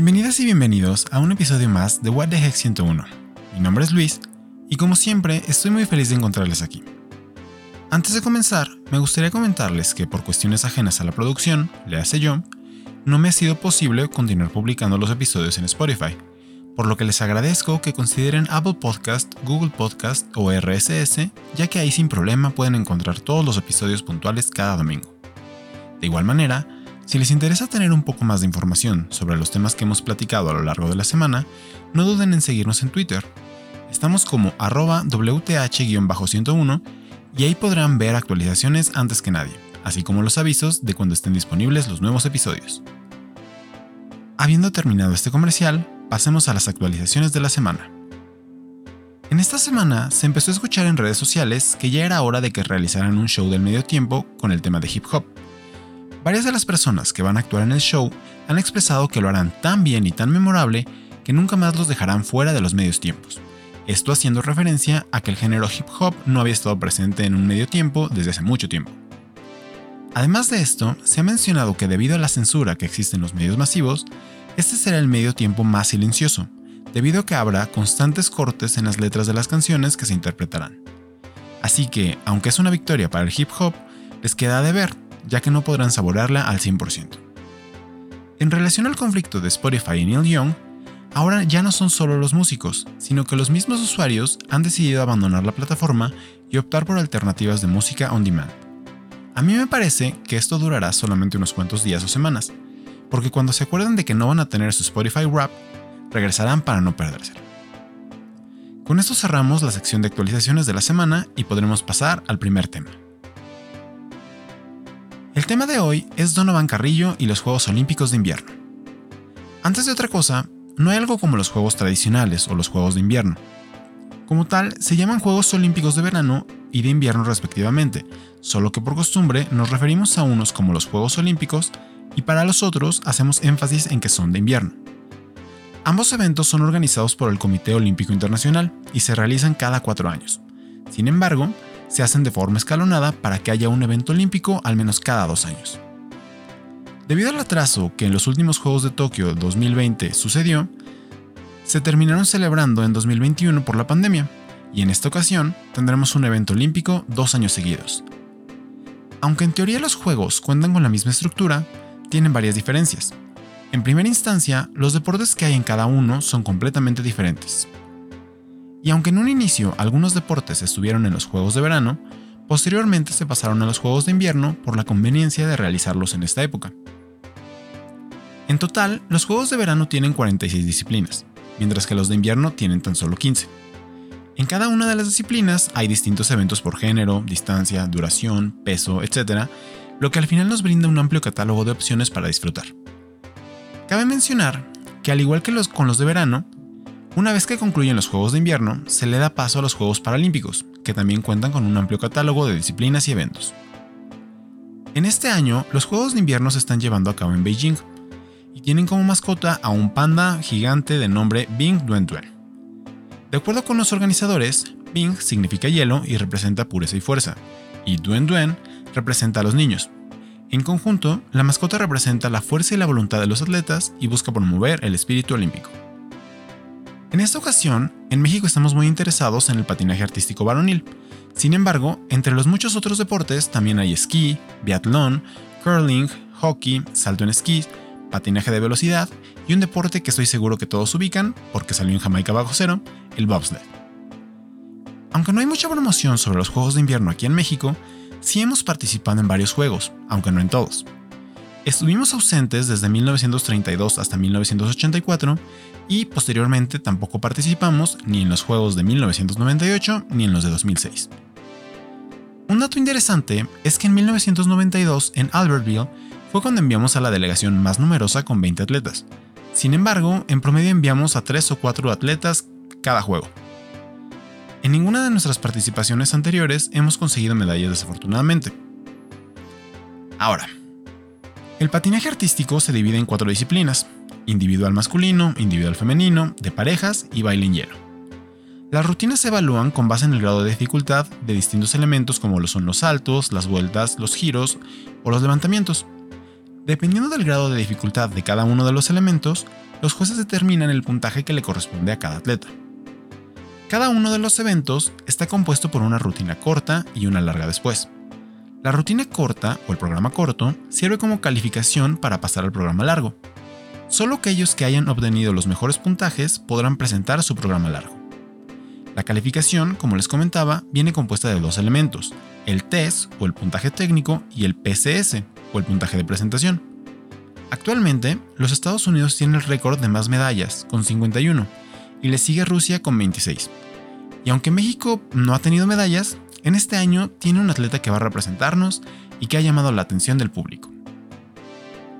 Bienvenidas y bienvenidos a un episodio más de What the Heck 101. Mi nombre es Luis y como siempre estoy muy feliz de encontrarles aquí. Antes de comenzar, me gustaría comentarles que por cuestiones ajenas a la producción, le hace yo, no me ha sido posible continuar publicando los episodios en Spotify, por lo que les agradezco que consideren Apple Podcast, Google Podcast o RSS, ya que ahí sin problema pueden encontrar todos los episodios puntuales cada domingo. De igual manera, si les interesa tener un poco más de información sobre los temas que hemos platicado a lo largo de la semana, no duden en seguirnos en Twitter. Estamos como arroba WTH-101 y ahí podrán ver actualizaciones antes que nadie, así como los avisos de cuando estén disponibles los nuevos episodios. Habiendo terminado este comercial, pasemos a las actualizaciones de la semana. En esta semana se empezó a escuchar en redes sociales que ya era hora de que realizaran un show del medio tiempo con el tema de hip hop, Varias de las personas que van a actuar en el show han expresado que lo harán tan bien y tan memorable que nunca más los dejarán fuera de los medios tiempos. Esto haciendo referencia a que el género hip hop no había estado presente en un medio tiempo desde hace mucho tiempo. Además de esto, se ha mencionado que debido a la censura que existe en los medios masivos, este será el medio tiempo más silencioso, debido a que habrá constantes cortes en las letras de las canciones que se interpretarán. Así que, aunque es una victoria para el hip hop, les queda de ver ya que no podrán saborearla al 100%. En relación al conflicto de Spotify y Neil Young, ahora ya no son solo los músicos, sino que los mismos usuarios han decidido abandonar la plataforma y optar por alternativas de música on demand. A mí me parece que esto durará solamente unos cuantos días o semanas, porque cuando se acuerden de que no van a tener su Spotify Wrap, regresarán para no perderse. Con esto cerramos la sección de actualizaciones de la semana y podremos pasar al primer tema. Tema de hoy es Donovan Carrillo y los Juegos Olímpicos de Invierno. Antes de otra cosa, no hay algo como los Juegos tradicionales o los Juegos de Invierno. Como tal, se llaman Juegos Olímpicos de Verano y de Invierno respectivamente, solo que por costumbre nos referimos a unos como los Juegos Olímpicos y para los otros hacemos énfasis en que son de invierno. Ambos eventos son organizados por el Comité Olímpico Internacional y se realizan cada cuatro años. Sin embargo, se hacen de forma escalonada para que haya un evento olímpico al menos cada dos años. Debido al atraso que en los últimos Juegos de Tokio 2020 sucedió, se terminaron celebrando en 2021 por la pandemia, y en esta ocasión tendremos un evento olímpico dos años seguidos. Aunque en teoría los Juegos cuentan con la misma estructura, tienen varias diferencias. En primera instancia, los deportes que hay en cada uno son completamente diferentes. Y aunque en un inicio algunos deportes estuvieron en los Juegos de Verano, posteriormente se pasaron a los Juegos de Invierno por la conveniencia de realizarlos en esta época. En total, los Juegos de Verano tienen 46 disciplinas, mientras que los de invierno tienen tan solo 15. En cada una de las disciplinas hay distintos eventos por género, distancia, duración, peso, etc., lo que al final nos brinda un amplio catálogo de opciones para disfrutar. Cabe mencionar que al igual que los con los de verano, una vez que concluyen los Juegos de Invierno, se le da paso a los Juegos Paralímpicos, que también cuentan con un amplio catálogo de disciplinas y eventos. En este año, los Juegos de Invierno se están llevando a cabo en Beijing, y tienen como mascota a un panda gigante de nombre Bing Duen Duen. De acuerdo con los organizadores, Bing significa hielo y representa pureza y fuerza, y Duen Duen representa a los niños. En conjunto, la mascota representa la fuerza y la voluntad de los atletas y busca promover el espíritu olímpico. En esta ocasión, en México estamos muy interesados en el patinaje artístico varonil. Sin embargo, entre los muchos otros deportes también hay esquí, biatlón, curling, hockey, salto en esquí, patinaje de velocidad y un deporte que estoy seguro que todos ubican, porque salió en Jamaica bajo cero, el bobsled. Aunque no hay mucha promoción sobre los Juegos de Invierno aquí en México, sí hemos participado en varios juegos, aunque no en todos. Estuvimos ausentes desde 1932 hasta 1984 y posteriormente tampoco participamos ni en los Juegos de 1998 ni en los de 2006. Un dato interesante es que en 1992 en Albertville fue cuando enviamos a la delegación más numerosa con 20 atletas. Sin embargo, en promedio enviamos a 3 o 4 atletas cada juego. En ninguna de nuestras participaciones anteriores hemos conseguido medallas desafortunadamente. Ahora, el patinaje artístico se divide en cuatro disciplinas, individual masculino, individual femenino, de parejas y baile en hielo. Las rutinas se evalúan con base en el grado de dificultad de distintos elementos como lo son los saltos, las vueltas, los giros o los levantamientos. Dependiendo del grado de dificultad de cada uno de los elementos, los jueces determinan el puntaje que le corresponde a cada atleta. Cada uno de los eventos está compuesto por una rutina corta y una larga después. La rutina corta o el programa corto sirve como calificación para pasar al programa largo. Solo aquellos que hayan obtenido los mejores puntajes podrán presentar su programa largo. La calificación, como les comentaba, viene compuesta de dos elementos, el test o el puntaje técnico y el PCS o el puntaje de presentación. Actualmente, los Estados Unidos tienen el récord de más medallas, con 51, y le sigue Rusia con 26. Y aunque México no ha tenido medallas, en este año tiene un atleta que va a representarnos y que ha llamado la atención del público.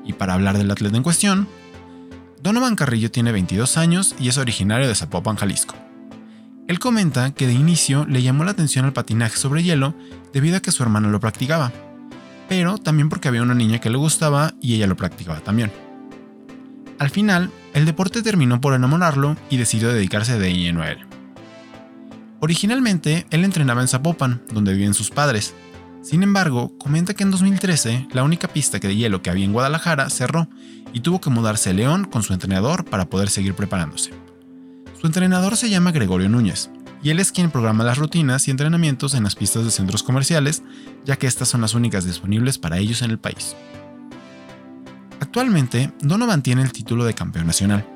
Y para hablar del atleta en cuestión, Donovan Carrillo tiene 22 años y es originario de Zapopan, Jalisco. Él comenta que de inicio le llamó la atención al patinaje sobre hielo debido a que su hermano lo practicaba, pero también porque había una niña que le gustaba y ella lo practicaba también. Al final, el deporte terminó por enamorarlo y decidió dedicarse de lleno a él. Originalmente, él entrenaba en Zapopan, donde viven sus padres. Sin embargo, comenta que en 2013 la única pista de hielo que había en Guadalajara cerró y tuvo que mudarse a León con su entrenador para poder seguir preparándose. Su entrenador se llama Gregorio Núñez, y él es quien programa las rutinas y entrenamientos en las pistas de centros comerciales, ya que estas son las únicas disponibles para ellos en el país. Actualmente, Donovan tiene el título de campeón nacional,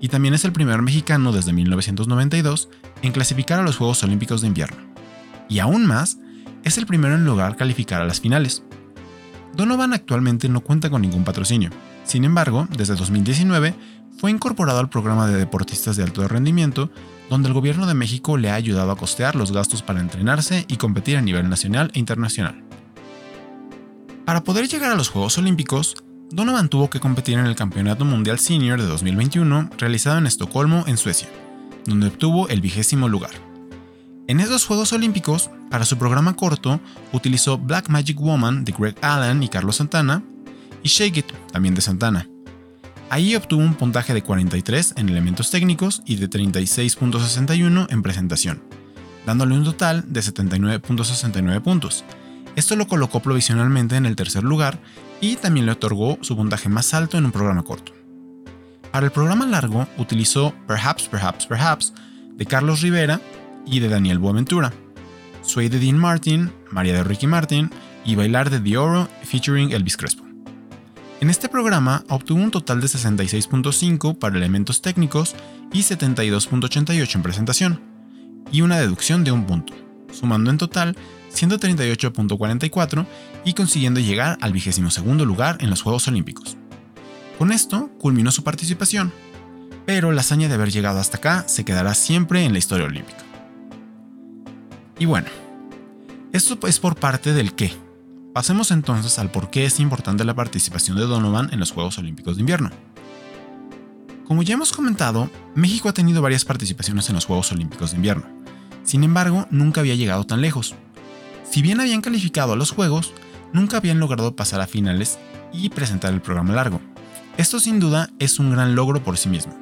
y también es el primer mexicano desde 1992 en clasificar a los Juegos Olímpicos de Invierno. Y aún más, es el primero en lograr calificar a las finales. Donovan actualmente no cuenta con ningún patrocinio. Sin embargo, desde 2019 fue incorporado al programa de deportistas de alto rendimiento, donde el gobierno de México le ha ayudado a costear los gastos para entrenarse y competir a nivel nacional e internacional. Para poder llegar a los Juegos Olímpicos, Donovan tuvo que competir en el Campeonato Mundial Senior de 2021 realizado en Estocolmo, en Suecia, donde obtuvo el vigésimo lugar. En esos Juegos Olímpicos, para su programa corto, utilizó Black Magic Woman de Greg Allen y Carlos Santana y Shake It, también de Santana. Ahí obtuvo un puntaje de 43 en elementos técnicos y de 36.61 en presentación, dándole un total de 79.69 puntos. Esto lo colocó provisionalmente en el tercer lugar y también le otorgó su puntaje más alto en un programa corto. Para el programa largo utilizó Perhaps, Perhaps, Perhaps de Carlos Rivera y de Daniel Boaventura, Sway de Dean Martin, María de Ricky Martin y Bailar de The Oro featuring Elvis Crespo. En este programa obtuvo un total de 66.5 para elementos técnicos y 72.88 en presentación, y una deducción de un punto, sumando en total 138.44 y consiguiendo llegar al vigésimo segundo lugar en los Juegos Olímpicos. Con esto culminó su participación, pero la hazaña de haber llegado hasta acá se quedará siempre en la historia olímpica. Y bueno, esto es por parte del qué. Pasemos entonces al por qué es importante la participación de Donovan en los Juegos Olímpicos de Invierno. Como ya hemos comentado, México ha tenido varias participaciones en los Juegos Olímpicos de Invierno. Sin embargo, nunca había llegado tan lejos, si bien habían calificado a los Juegos, nunca habían logrado pasar a finales y presentar el programa largo. Esto sin duda es un gran logro por sí mismo.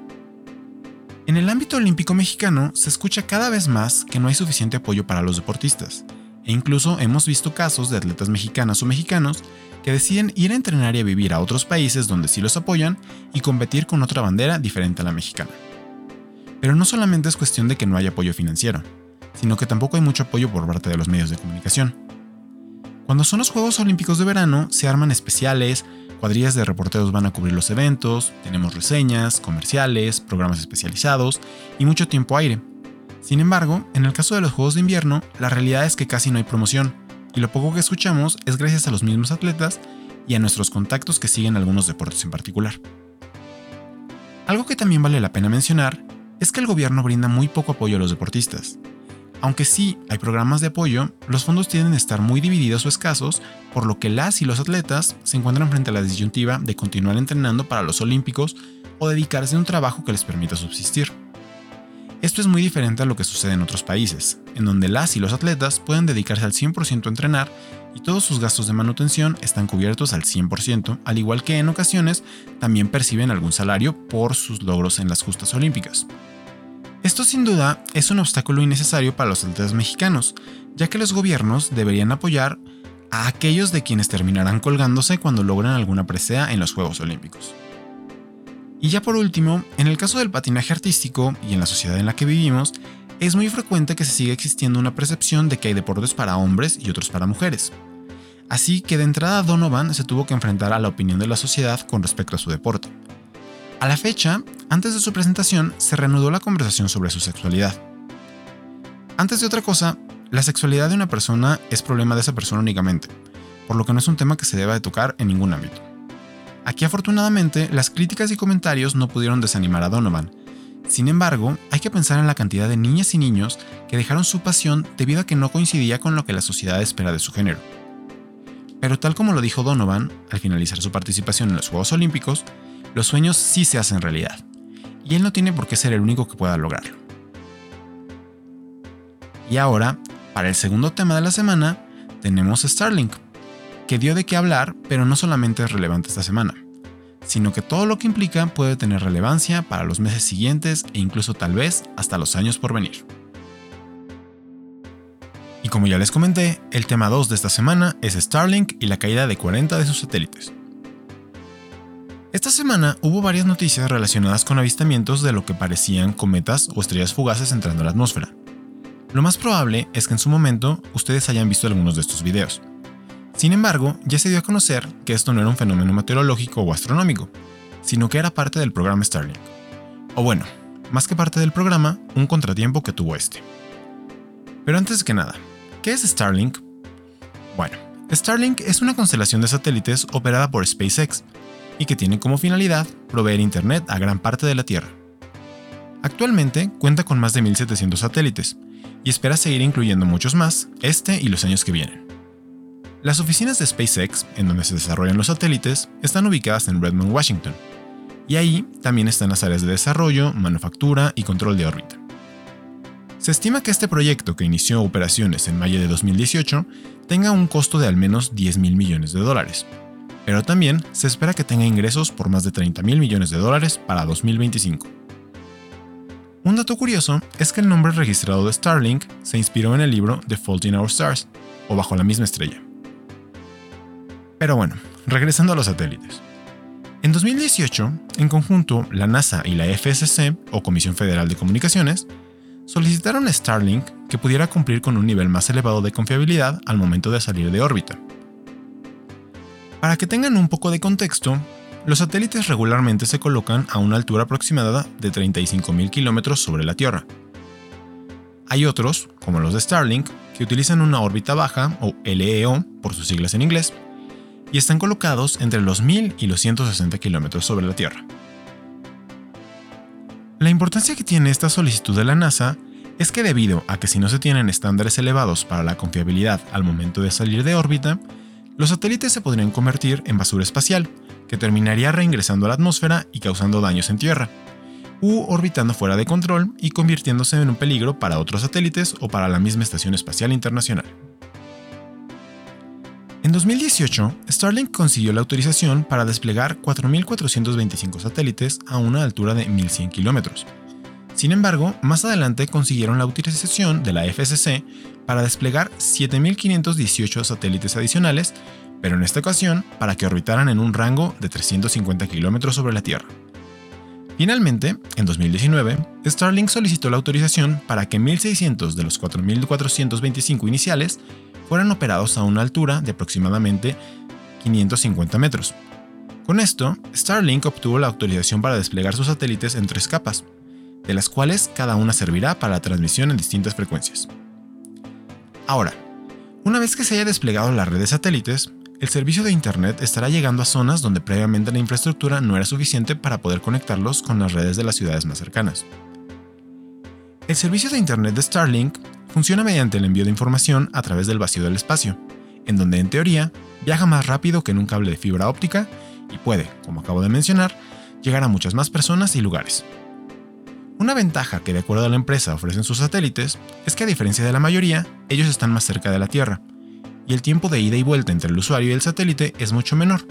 En el ámbito olímpico mexicano se escucha cada vez más que no hay suficiente apoyo para los deportistas, e incluso hemos visto casos de atletas mexicanas o mexicanos que deciden ir a entrenar y a vivir a otros países donde sí los apoyan y competir con otra bandera diferente a la mexicana. Pero no solamente es cuestión de que no haya apoyo financiero, sino que tampoco hay mucho apoyo por parte de los medios de comunicación. Cuando son los Juegos Olímpicos de verano, se arman especiales, cuadrillas de reporteros van a cubrir los eventos, tenemos reseñas, comerciales, programas especializados y mucho tiempo aire. Sin embargo, en el caso de los Juegos de invierno, la realidad es que casi no hay promoción, y lo poco que escuchamos es gracias a los mismos atletas y a nuestros contactos que siguen algunos deportes en particular. Algo que también vale la pena mencionar es que el gobierno brinda muy poco apoyo a los deportistas, aunque sí hay programas de apoyo, los fondos tienden a estar muy divididos o escasos, por lo que las y los atletas se encuentran frente a la disyuntiva de continuar entrenando para los Olímpicos o dedicarse a un trabajo que les permita subsistir. Esto es muy diferente a lo que sucede en otros países, en donde las y los atletas pueden dedicarse al 100% a entrenar y todos sus gastos de manutención están cubiertos al 100%, al igual que en ocasiones también perciben algún salario por sus logros en las justas olímpicas. Esto sin duda es un obstáculo innecesario para los atletas mexicanos, ya que los gobiernos deberían apoyar a aquellos de quienes terminarán colgándose cuando logran alguna presea en los Juegos Olímpicos. Y ya por último, en el caso del patinaje artístico y en la sociedad en la que vivimos, es muy frecuente que se siga existiendo una percepción de que hay deportes para hombres y otros para mujeres. Así que de entrada Donovan se tuvo que enfrentar a la opinión de la sociedad con respecto a su deporte. A la fecha, antes de su presentación, se reanudó la conversación sobre su sexualidad. Antes de otra cosa, la sexualidad de una persona es problema de esa persona únicamente, por lo que no es un tema que se deba de tocar en ningún ámbito. Aquí afortunadamente las críticas y comentarios no pudieron desanimar a Donovan. Sin embargo, hay que pensar en la cantidad de niñas y niños que dejaron su pasión debido a que no coincidía con lo que la sociedad espera de su género. Pero tal como lo dijo Donovan al finalizar su participación en los Juegos Olímpicos, los sueños sí se hacen realidad, y él no tiene por qué ser el único que pueda lograrlo. Y ahora, para el segundo tema de la semana, tenemos Starlink, que dio de qué hablar, pero no solamente es relevante esta semana, sino que todo lo que implica puede tener relevancia para los meses siguientes e incluso tal vez hasta los años por venir. Y como ya les comenté, el tema 2 de esta semana es Starlink y la caída de 40 de sus satélites. Esta semana hubo varias noticias relacionadas con avistamientos de lo que parecían cometas o estrellas fugaces entrando a la atmósfera. Lo más probable es que en su momento ustedes hayan visto algunos de estos videos. Sin embargo, ya se dio a conocer que esto no era un fenómeno meteorológico o astronómico, sino que era parte del programa Starlink. O bueno, más que parte del programa, un contratiempo que tuvo este. Pero antes que nada, ¿qué es Starlink? Bueno, Starlink es una constelación de satélites operada por SpaceX y que tiene como finalidad proveer Internet a gran parte de la Tierra. Actualmente cuenta con más de 1.700 satélites y espera seguir incluyendo muchos más este y los años que vienen. Las oficinas de SpaceX, en donde se desarrollan los satélites, están ubicadas en Redmond, Washington, y ahí también están las áreas de desarrollo, manufactura y control de órbita. Se estima que este proyecto, que inició operaciones en mayo de 2018, tenga un costo de al menos 10 mil millones de dólares, pero también se espera que tenga ingresos por más de 30 mil millones de dólares para 2025. Un dato curioso es que el nombre registrado de Starlink se inspiró en el libro The Fault in Our Stars, o Bajo la misma estrella. Pero bueno, regresando a los satélites. En 2018, en conjunto, la NASA y la FSC, o Comisión Federal de Comunicaciones, solicitaron a Starlink que pudiera cumplir con un nivel más elevado de confiabilidad al momento de salir de órbita, para que tengan un poco de contexto, los satélites regularmente se colocan a una altura aproximada de 35.000 kilómetros sobre la Tierra. Hay otros, como los de Starlink, que utilizan una órbita baja, o LEO por sus siglas en inglés, y están colocados entre los 1000 y los 160 kilómetros sobre la Tierra. La importancia que tiene esta solicitud de la NASA es que debido a que si no se tienen estándares elevados para la confiabilidad al momento de salir de órbita, los satélites se podrían convertir en basura espacial, que terminaría reingresando a la atmósfera y causando daños en Tierra, u orbitando fuera de control y convirtiéndose en un peligro para otros satélites o para la misma Estación Espacial Internacional. En 2018, Starlink consiguió la autorización para desplegar 4.425 satélites a una altura de 1.100 kilómetros, sin embargo, más adelante consiguieron la autorización de la FCC para desplegar 7.518 satélites adicionales, pero en esta ocasión para que orbitaran en un rango de 350 kilómetros sobre la Tierra. Finalmente, en 2019, Starlink solicitó la autorización para que 1.600 de los 4.425 iniciales fueran operados a una altura de aproximadamente 550 metros. Con esto, Starlink obtuvo la autorización para desplegar sus satélites en tres capas, de las cuales cada una servirá para la transmisión en distintas frecuencias. Ahora, una vez que se haya desplegado la red de satélites, el servicio de Internet estará llegando a zonas donde previamente la infraestructura no era suficiente para poder conectarlos con las redes de las ciudades más cercanas. El servicio de Internet de Starlink funciona mediante el envío de información a través del vacío del espacio, en donde en teoría viaja más rápido que en un cable de fibra óptica y puede, como acabo de mencionar, llegar a muchas más personas y lugares. Una ventaja que de acuerdo a la empresa ofrecen sus satélites es que a diferencia de la mayoría, ellos están más cerca de la Tierra, y el tiempo de ida y vuelta entre el usuario y el satélite es mucho menor,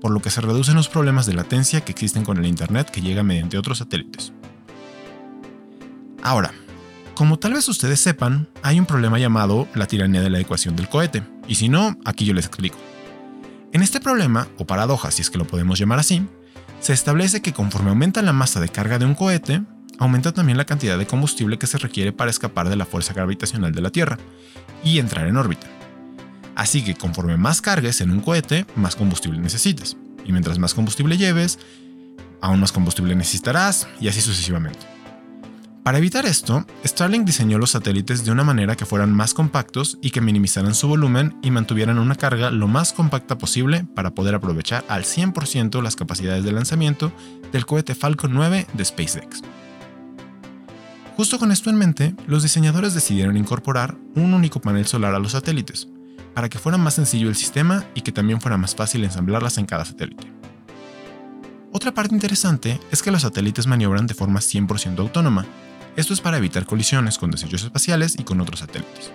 por lo que se reducen los problemas de latencia que existen con el Internet que llega mediante otros satélites. Ahora, como tal vez ustedes sepan, hay un problema llamado la tiranía de la ecuación del cohete, y si no, aquí yo les explico. En este problema, o paradoja si es que lo podemos llamar así, Se establece que conforme aumenta la masa de carga de un cohete, aumenta también la cantidad de combustible que se requiere para escapar de la fuerza gravitacional de la Tierra y entrar en órbita. Así que conforme más cargues en un cohete, más combustible necesitas. Y mientras más combustible lleves, aún más combustible necesitarás y así sucesivamente. Para evitar esto, Starlink diseñó los satélites de una manera que fueran más compactos y que minimizaran su volumen y mantuvieran una carga lo más compacta posible para poder aprovechar al 100% las capacidades de lanzamiento del cohete Falcon 9 de SpaceX. Justo con esto en mente, los diseñadores decidieron incorporar un único panel solar a los satélites, para que fuera más sencillo el sistema y que también fuera más fácil ensamblarlas en cada satélite. Otra parte interesante es que los satélites maniobran de forma 100% autónoma. Esto es para evitar colisiones con desechos espaciales y con otros satélites.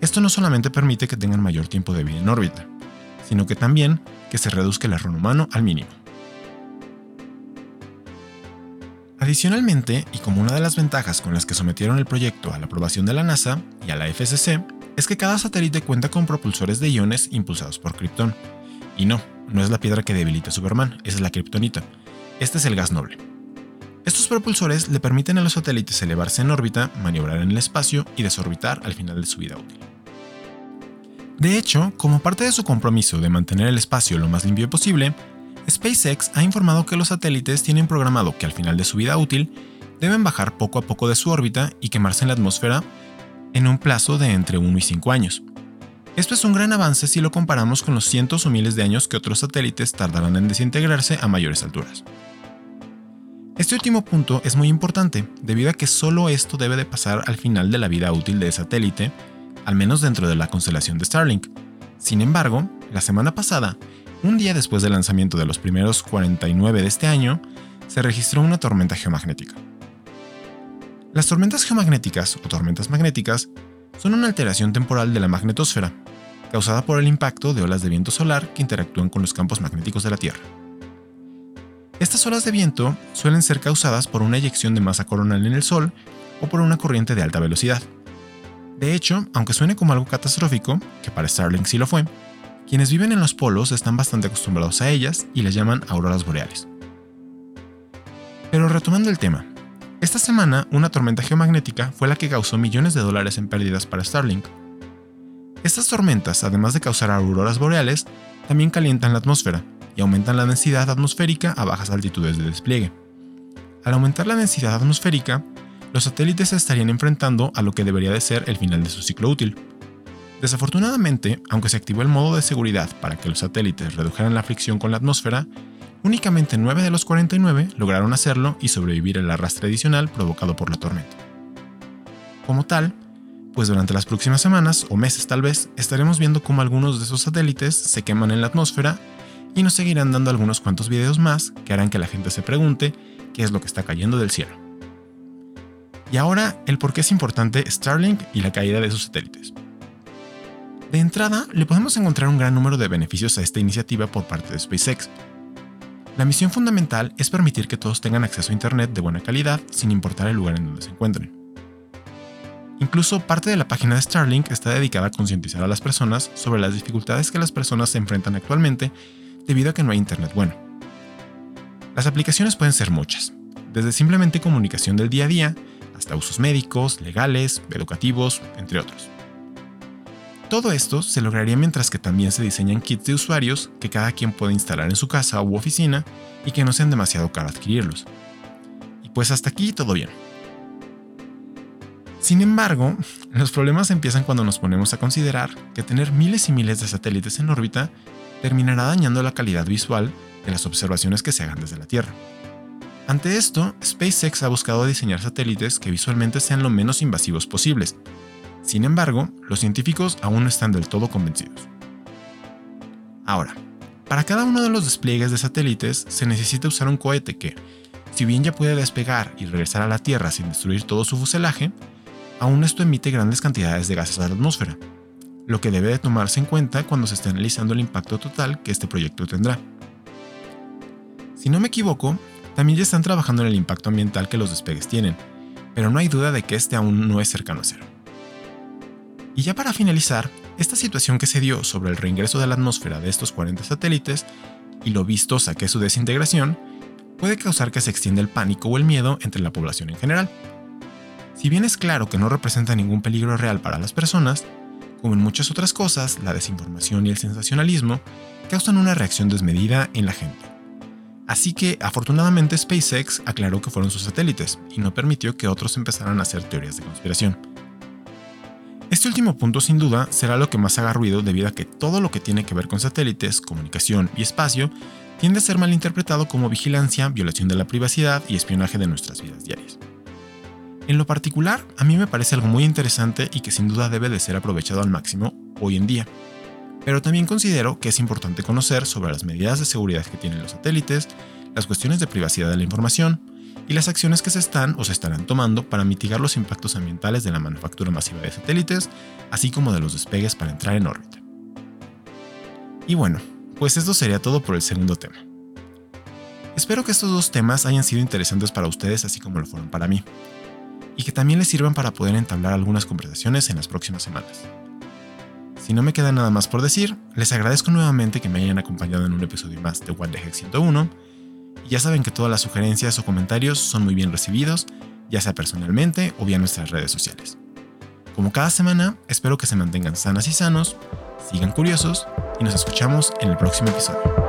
Esto no solamente permite que tengan mayor tiempo de vida en órbita, sino que también que se reduzca el error humano al mínimo. Adicionalmente, y como una de las ventajas con las que sometieron el proyecto a la aprobación de la NASA y a la FCC, es que cada satélite cuenta con propulsores de iones impulsados por Krypton. Y no, no es la piedra que debilita a Superman, es la kriptonita. Este es el gas noble. Estos propulsores le permiten a los satélites elevarse en órbita, maniobrar en el espacio y desorbitar al final de su vida útil. De hecho, como parte de su compromiso de mantener el espacio lo más limpio posible, SpaceX ha informado que los satélites tienen programado que al final de su vida útil deben bajar poco a poco de su órbita y quemarse en la atmósfera en un plazo de entre 1 y 5 años. Esto es un gran avance si lo comparamos con los cientos o miles de años que otros satélites tardarán en desintegrarse a mayores alturas. Este último punto es muy importante, debido a que solo esto debe de pasar al final de la vida útil del satélite, al menos dentro de la constelación de Starlink. Sin embargo, la semana pasada, un día después del lanzamiento de los primeros 49 de este año, se registró una tormenta geomagnética. Las tormentas geomagnéticas o tormentas magnéticas son una alteración temporal de la magnetosfera, causada por el impacto de olas de viento solar que interactúan con los campos magnéticos de la Tierra. Estas olas de viento suelen ser causadas por una eyección de masa coronal en el Sol o por una corriente de alta velocidad. De hecho, aunque suene como algo catastrófico, que para Starlink sí lo fue, quienes viven en los polos están bastante acostumbrados a ellas y les llaman auroras boreales. Pero retomando el tema, esta semana una tormenta geomagnética fue la que causó millones de dólares en pérdidas para Starlink. Estas tormentas, además de causar auroras boreales, también calientan la atmósfera y aumentan la densidad atmosférica a bajas altitudes de despliegue. Al aumentar la densidad atmosférica, los satélites se estarían enfrentando a lo que debería de ser el final de su ciclo útil, Desafortunadamente, aunque se activó el modo de seguridad para que los satélites redujeran la fricción con la atmósfera, únicamente 9 de los 49 lograron hacerlo y sobrevivir al arrastre adicional provocado por la tormenta. Como tal, pues durante las próximas semanas o meses tal vez estaremos viendo cómo algunos de esos satélites se queman en la atmósfera y nos seguirán dando algunos cuantos videos más que harán que la gente se pregunte qué es lo que está cayendo del cielo. Y ahora el por qué es importante Starlink y la caída de sus satélites. De entrada, le podemos encontrar un gran número de beneficios a esta iniciativa por parte de SpaceX. La misión fundamental es permitir que todos tengan acceso a Internet de buena calidad sin importar el lugar en donde se encuentren. Incluso parte de la página de Starlink está dedicada a concientizar a las personas sobre las dificultades que las personas se enfrentan actualmente debido a que no hay Internet bueno. Las aplicaciones pueden ser muchas, desde simplemente comunicación del día a día hasta usos médicos, legales, educativos, entre otros. Todo esto se lograría mientras que también se diseñan kits de usuarios que cada quien puede instalar en su casa u oficina y que no sean demasiado caro adquirirlos. Y pues hasta aquí todo bien. Sin embargo, los problemas empiezan cuando nos ponemos a considerar que tener miles y miles de satélites en órbita terminará dañando la calidad visual de las observaciones que se hagan desde la Tierra. Ante esto, SpaceX ha buscado diseñar satélites que visualmente sean lo menos invasivos posibles, sin embargo, los científicos aún no están del todo convencidos. Ahora, para cada uno de los despliegues de satélites se necesita usar un cohete que, si bien ya puede despegar y regresar a la Tierra sin destruir todo su fuselaje, aún esto emite grandes cantidades de gases a la atmósfera, lo que debe de tomarse en cuenta cuando se esté analizando el impacto total que este proyecto tendrá. Si no me equivoco, también ya están trabajando en el impacto ambiental que los despegues tienen, pero no hay duda de que este aún no es cercano a cero. Y ya para finalizar, esta situación que se dio sobre el reingreso de la atmósfera de estos 40 satélites y lo vistosa que es su desintegración, puede causar que se extienda el pánico o el miedo entre la población en general. Si bien es claro que no representa ningún peligro real para las personas, como en muchas otras cosas, la desinformación y el sensacionalismo causan una reacción desmedida en la gente. Así que, afortunadamente, SpaceX aclaró que fueron sus satélites y no permitió que otros empezaran a hacer teorías de conspiración. Este último punto, sin duda, será lo que más haga ruido debido a que todo lo que tiene que ver con satélites, comunicación y espacio tiende a ser malinterpretado como vigilancia, violación de la privacidad y espionaje de nuestras vidas diarias. En lo particular, a mí me parece algo muy interesante y que sin duda debe de ser aprovechado al máximo hoy en día pero también considero que es importante conocer sobre las medidas de seguridad que tienen los satélites, las cuestiones de privacidad de la información y las acciones que se están o se estarán tomando para mitigar los impactos ambientales de la manufactura masiva de satélites, así como de los despegues para entrar en órbita. Y bueno, pues esto sería todo por el segundo tema. Espero que estos dos temas hayan sido interesantes para ustedes así como lo fueron para mí, y que también les sirvan para poder entablar algunas conversaciones en las próximas semanas. Si no me queda nada más por decir, les agradezco nuevamente que me hayan acompañado en un episodio más de What the Heck 101. Ya saben que todas las sugerencias o comentarios son muy bien recibidos, ya sea personalmente o vía nuestras redes sociales. Como cada semana, espero que se mantengan sanas y sanos, sigan curiosos y nos escuchamos en el próximo episodio.